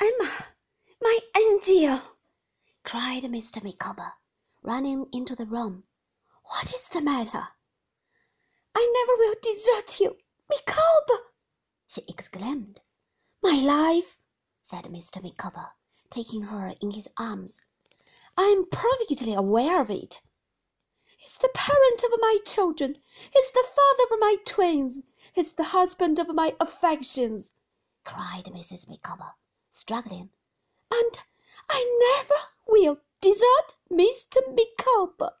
Emma, my angel! cried Mr. Micawber, running into the room. What is the matter? I never will desert you, Micawber! she exclaimed. My life, said Mr. Micawber, taking her in his arms. I am perfectly aware of it. He's the parent of my children. He's the father of my twins. He's the husband of my affections, cried Mrs. Micawber, struggling. And I never will desert Mr. Micawber.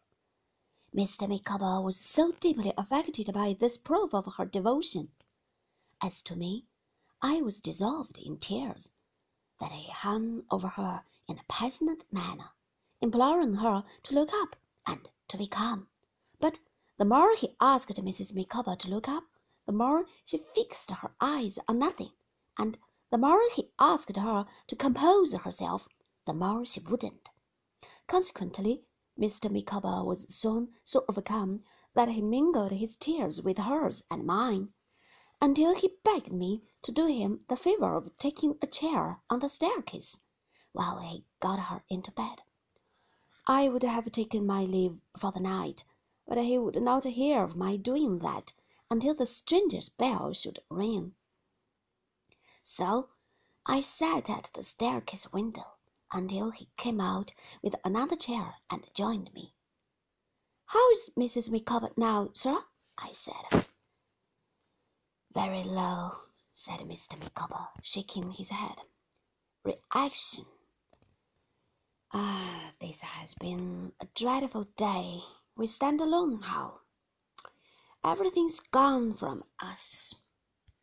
Mr. Micawber was so deeply affected by this proof of her devotion. As to me, I was dissolved in tears, that he hung over her in a passionate manner, imploring her to look up and to be calm. But the more he asked Mrs. Micawber to look up, the more she fixed her eyes on nothing, and the more he asked her to compose herself, the more she wouldn't. Consequently, Mr. Micawber was soon so overcome that he mingled his tears with hers and mine, until he begged me to do him the favour of taking a chair on the staircase while he got her into bed. I would have taken my leave for the night, but he would not hear of my doing that until the stranger's bell should ring. So I sat at the staircase window until he came out with another chair and joined me. How is Mrs. Micawber now, sir? I said. Very low, said Mr. Micawber, shaking his head. Reaction. Ah, this has been a dreadful day. We stand alone now. Everything's gone from us.